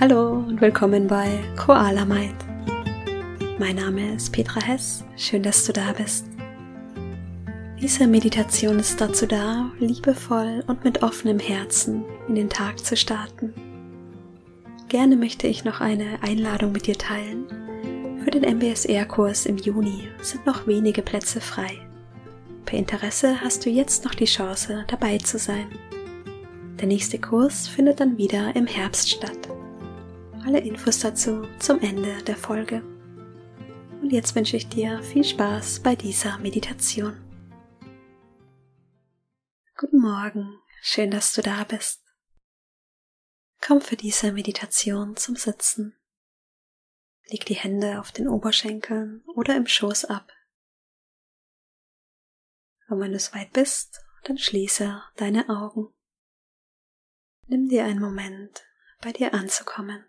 Hallo und willkommen bei Koala Mind. Mein Name ist Petra Hess, schön, dass du da bist. Diese Meditation ist dazu da, liebevoll und mit offenem Herzen in den Tag zu starten. Gerne möchte ich noch eine Einladung mit dir teilen. Für den MBSR-Kurs im Juni sind noch wenige Plätze frei. Per Interesse hast du jetzt noch die Chance, dabei zu sein. Der nächste Kurs findet dann wieder im Herbst statt. Alle Infos dazu zum Ende der Folge. Und jetzt wünsche ich dir viel Spaß bei dieser Meditation. Guten Morgen, schön, dass du da bist. Komm für diese Meditation zum Sitzen. Leg die Hände auf den Oberschenkeln oder im Schoß ab. Und wenn du soweit bist, dann schließe deine Augen. Nimm dir einen Moment, bei dir anzukommen.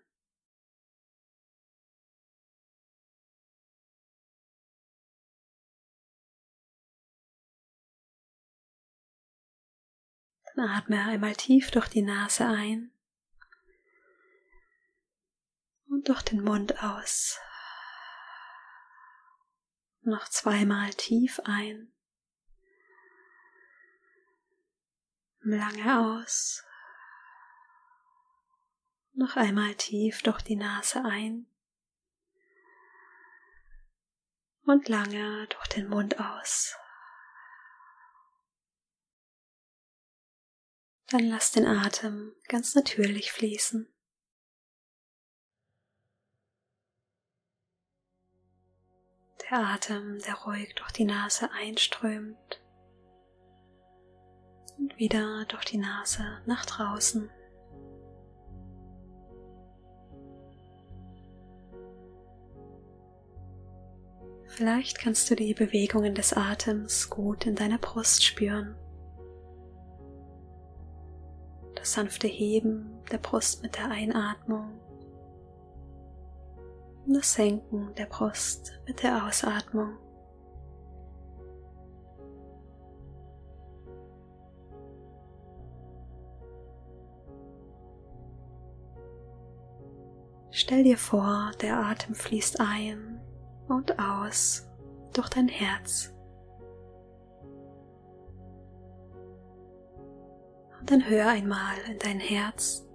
Atme einmal tief durch die Nase ein und durch den Mund aus. Noch zweimal tief ein. Lange aus. Noch einmal tief durch die Nase ein. Und lange durch den Mund aus. Dann lass den Atem ganz natürlich fließen. Der Atem, der ruhig durch die Nase einströmt und wieder durch die Nase nach draußen. Vielleicht kannst du die Bewegungen des Atems gut in deiner Brust spüren das sanfte Heben der Brust mit der Einatmung und das Senken der Brust mit der Ausatmung. Stell dir vor, der Atem fließt ein und aus durch dein Herz. Dann hör einmal in dein Herz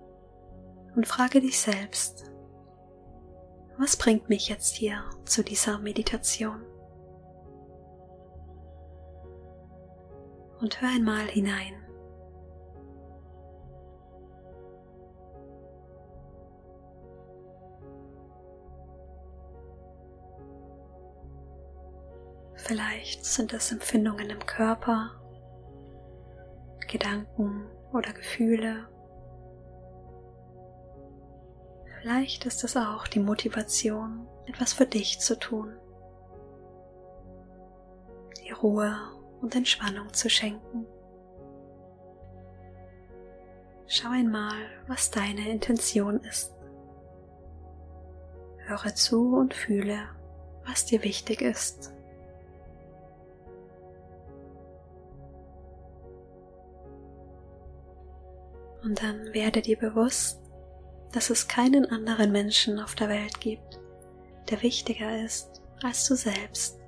und frage dich selbst, was bringt mich jetzt hier zu dieser Meditation? Und hör einmal hinein. Vielleicht sind es Empfindungen im Körper, Gedanken oder Gefühle. Vielleicht ist es auch die Motivation, etwas für dich zu tun, die Ruhe und Entspannung zu schenken. Schau einmal, was deine Intention ist. Höre zu und fühle, was dir wichtig ist. Und dann werde dir bewusst, dass es keinen anderen Menschen auf der Welt gibt, der wichtiger ist als du selbst.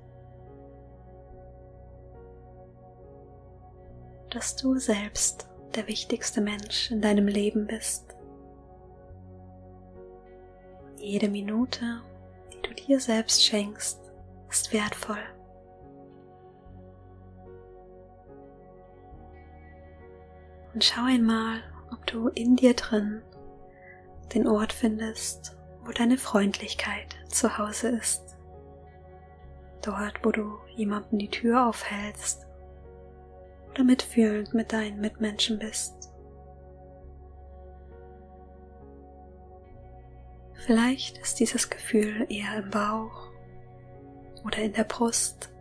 Dass du selbst der wichtigste Mensch in deinem Leben bist. Jede Minute, die du dir selbst schenkst, ist wertvoll. Und schau einmal, du in dir drin den Ort findest, wo deine Freundlichkeit zu Hause ist. Dort, wo du jemandem die Tür aufhältst oder mitfühlend mit deinen Mitmenschen bist. Vielleicht ist dieses Gefühl eher im Bauch oder in der Brust.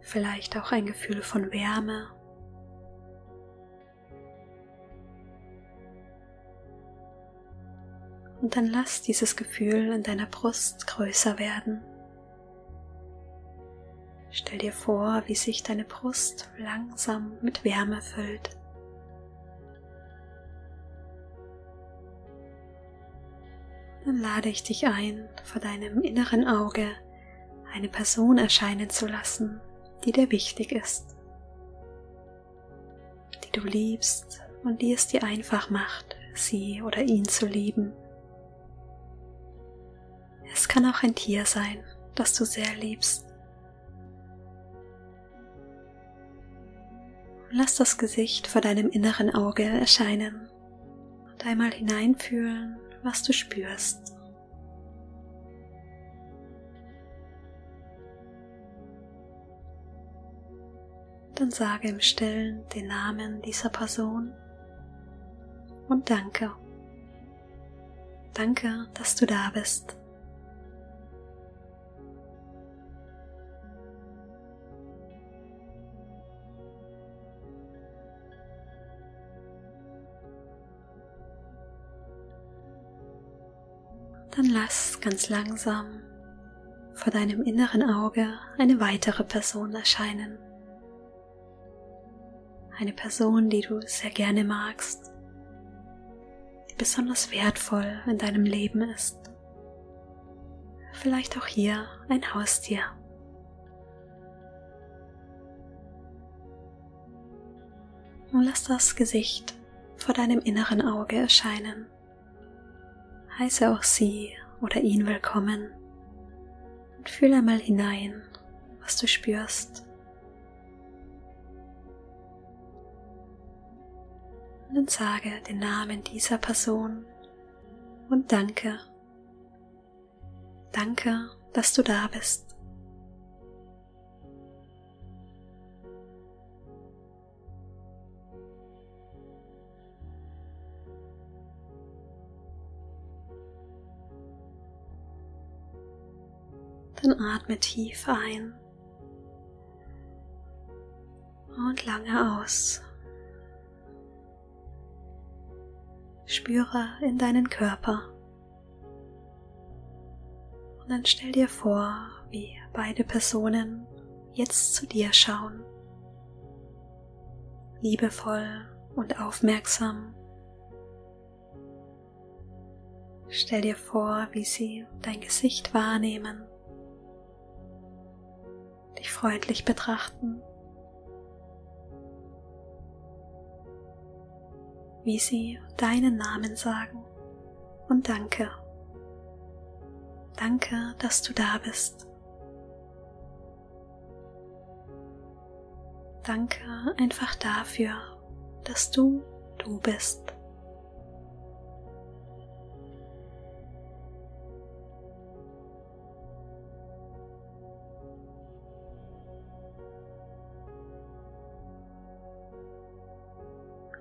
Vielleicht auch ein Gefühl von Wärme und dann lass dieses Gefühl in deiner Brust größer werden. Stell dir vor, wie sich deine Brust langsam mit Wärme füllt. dann lade ich dich ein, vor deinem inneren Auge eine Person erscheinen zu lassen, die dir wichtig ist, die du liebst und die es dir einfach macht, sie oder ihn zu lieben. Es kann auch ein Tier sein, das du sehr liebst. Lass das Gesicht vor deinem inneren Auge erscheinen und einmal hineinfühlen, was du spürst. Dann sage im Stillen den Namen dieser Person und danke. Danke, dass du da bist. Dann lass ganz langsam vor deinem inneren Auge eine weitere Person erscheinen. Eine Person, die du sehr gerne magst, die besonders wertvoll in deinem Leben ist. Vielleicht auch hier ein Haustier. Und lass das Gesicht vor deinem inneren Auge erscheinen heiße auch sie oder ihn willkommen und fühle einmal hinein, was du spürst. Und dann sage den Namen dieser Person und danke. Danke, dass du da bist. Atme tief ein und lange aus. Spüre in deinen Körper. Und dann stell dir vor, wie beide Personen jetzt zu dir schauen. Liebevoll und aufmerksam. Stell dir vor, wie sie dein Gesicht wahrnehmen dich freundlich betrachten, wie sie deinen Namen sagen und danke. Danke, dass du da bist. Danke einfach dafür, dass du du bist.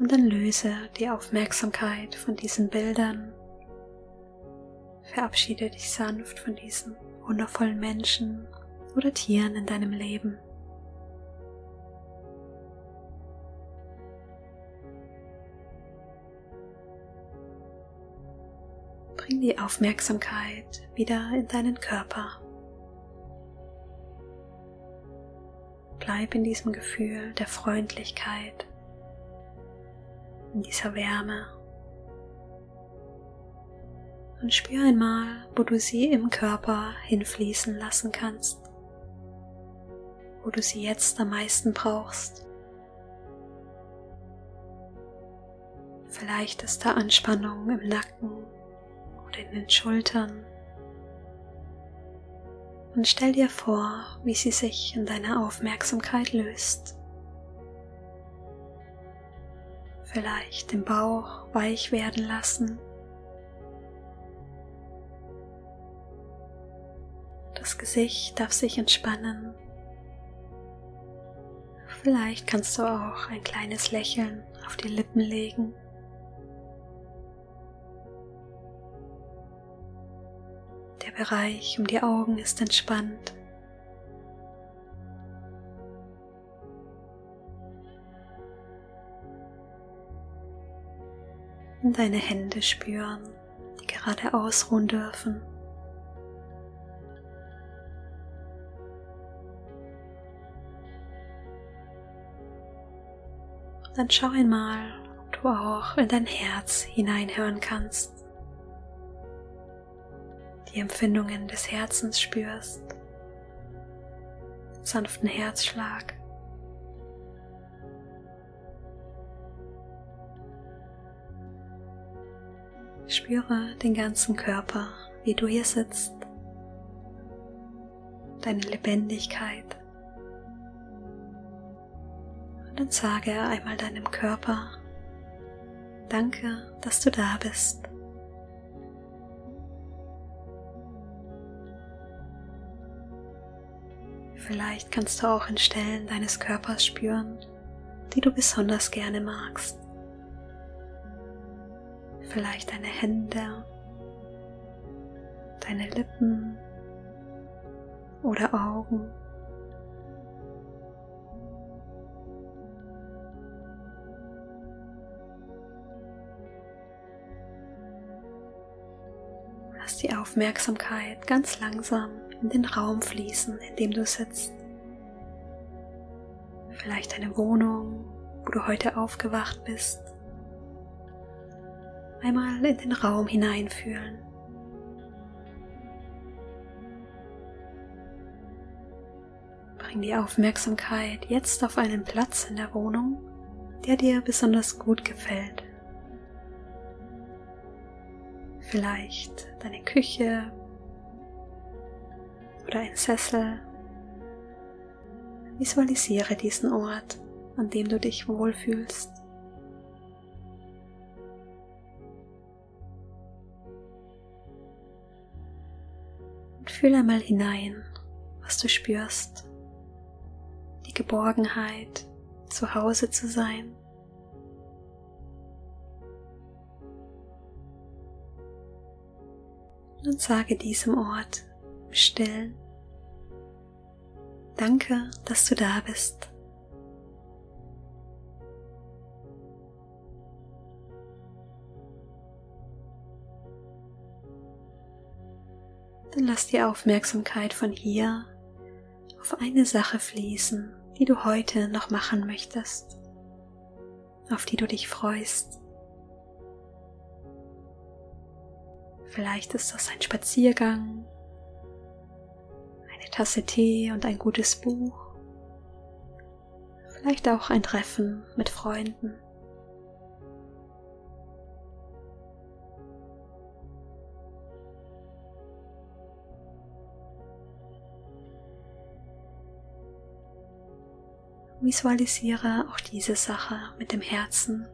Und dann löse die Aufmerksamkeit von diesen Bildern. Verabschiede dich sanft von diesen wundervollen Menschen oder Tieren in deinem Leben. Bring die Aufmerksamkeit wieder in deinen Körper. Bleib in diesem Gefühl der Freundlichkeit in dieser Wärme. Und spür einmal, wo du sie im Körper hinfließen lassen kannst, wo du sie jetzt am meisten brauchst. Vielleicht ist da Anspannung im Nacken oder in den Schultern. Und stell dir vor, wie sie sich in deiner Aufmerksamkeit löst. Vielleicht den Bauch weich werden lassen. Das Gesicht darf sich entspannen. Vielleicht kannst du auch ein kleines Lächeln auf die Lippen legen. Der Bereich um die Augen ist entspannt. In deine Hände spüren, die gerade ausruhen dürfen. Und dann schau einmal, ob du auch in dein Herz hineinhören kannst. die Empfindungen des Herzens spürst, sanften Herzschlag. Spüre den ganzen Körper, wie du hier sitzt, deine Lebendigkeit. Und dann sage einmal deinem Körper, danke, dass du da bist. Vielleicht kannst du auch in Stellen deines Körpers spüren, die du besonders gerne magst. Vielleicht deine Hände, deine Lippen oder Augen. Lass die Aufmerksamkeit ganz langsam in den Raum fließen, in dem du sitzt. Vielleicht eine Wohnung, wo du heute aufgewacht bist. Einmal in den Raum hineinfühlen. Bring die Aufmerksamkeit jetzt auf einen Platz in der Wohnung, der dir besonders gut gefällt. Vielleicht deine Küche oder ein Sessel. Visualisiere diesen Ort, an dem du dich wohlfühlst. Und fühle einmal hinein, was du spürst. Die Geborgenheit, zu Hause zu sein. Und sage diesem Ort Stillen. Danke, dass du da bist. Dann lass die Aufmerksamkeit von hier auf eine Sache fließen, die du heute noch machen möchtest, auf die du dich freust. Vielleicht ist das ein Spaziergang eine Tasse Tee und ein gutes Buch. Vielleicht auch ein Treffen mit Freunden. Visualisiere auch diese Sache mit dem Herzen.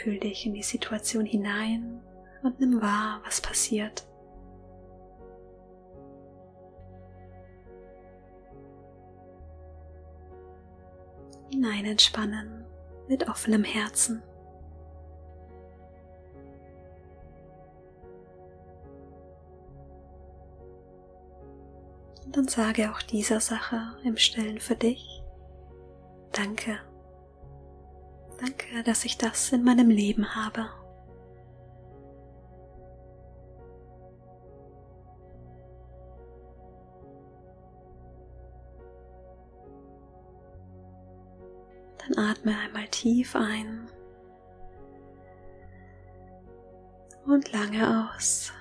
Fühl dich in die Situation hinein und nimm wahr, was passiert. hinein entspannen mit offenem Herzen. Dann sage auch dieser Sache im Stillen für dich, danke, danke, dass ich das in meinem Leben habe. Dann atme einmal tief ein und lange aus.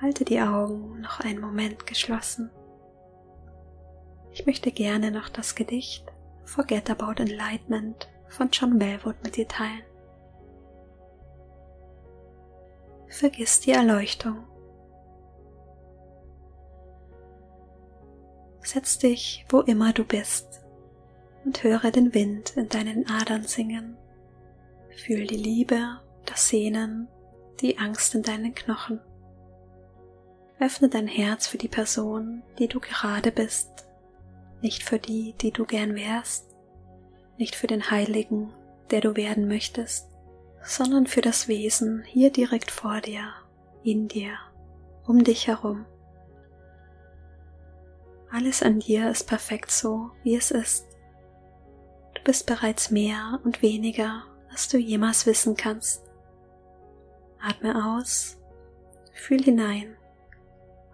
Halte die Augen noch einen Moment geschlossen. Ich möchte gerne noch das Gedicht Forget About Enlightenment von John Bellwood mit dir teilen. Vergiss die Erleuchtung. Setz dich, wo immer du bist, und höre den Wind in deinen Adern singen. Fühl die Liebe, das Sehnen, die Angst in deinen Knochen. Öffne dein Herz für die Person, die du gerade bist, nicht für die, die du gern wärst, nicht für den Heiligen, der du werden möchtest, sondern für das Wesen hier direkt vor dir, in dir, um dich herum. Alles an dir ist perfekt so, wie es ist. Du bist bereits mehr und weniger, als du jemals wissen kannst. Atme aus, fühl hinein,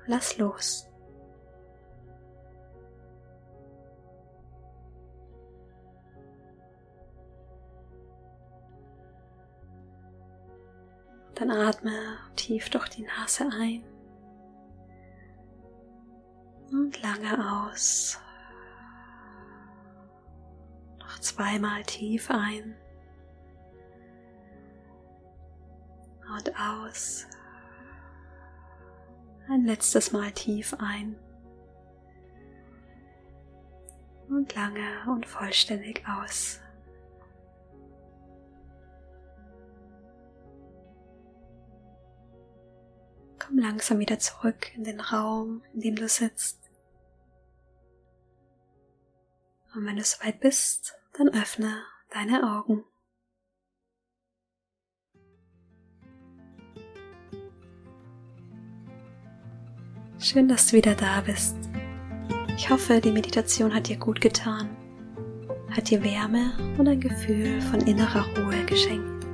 lass los. Dann atme tief durch die Nase ein und lange aus. Noch zweimal tief ein und aus. Ein letztes Mal tief ein und lange und vollständig aus. Komm langsam wieder zurück in den Raum, in dem du sitzt. Und wenn du soweit bist, dann öffne deine Augen. Schön, dass du wieder da bist. Ich hoffe, die Meditation hat dir gut getan, hat dir Wärme und ein Gefühl von innerer Ruhe geschenkt.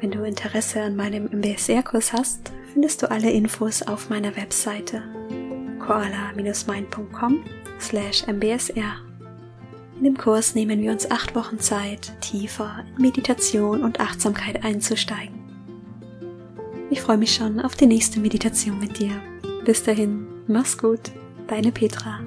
Wenn du Interesse an meinem MBSR-Kurs hast, findest du alle Infos auf meiner Webseite koala-mind.com slash mbsr. In dem Kurs nehmen wir uns acht Wochen Zeit, tiefer in Meditation und Achtsamkeit einzusteigen. Ich freue mich schon auf die nächste Meditation mit dir. Bis dahin, mach's gut, deine Petra.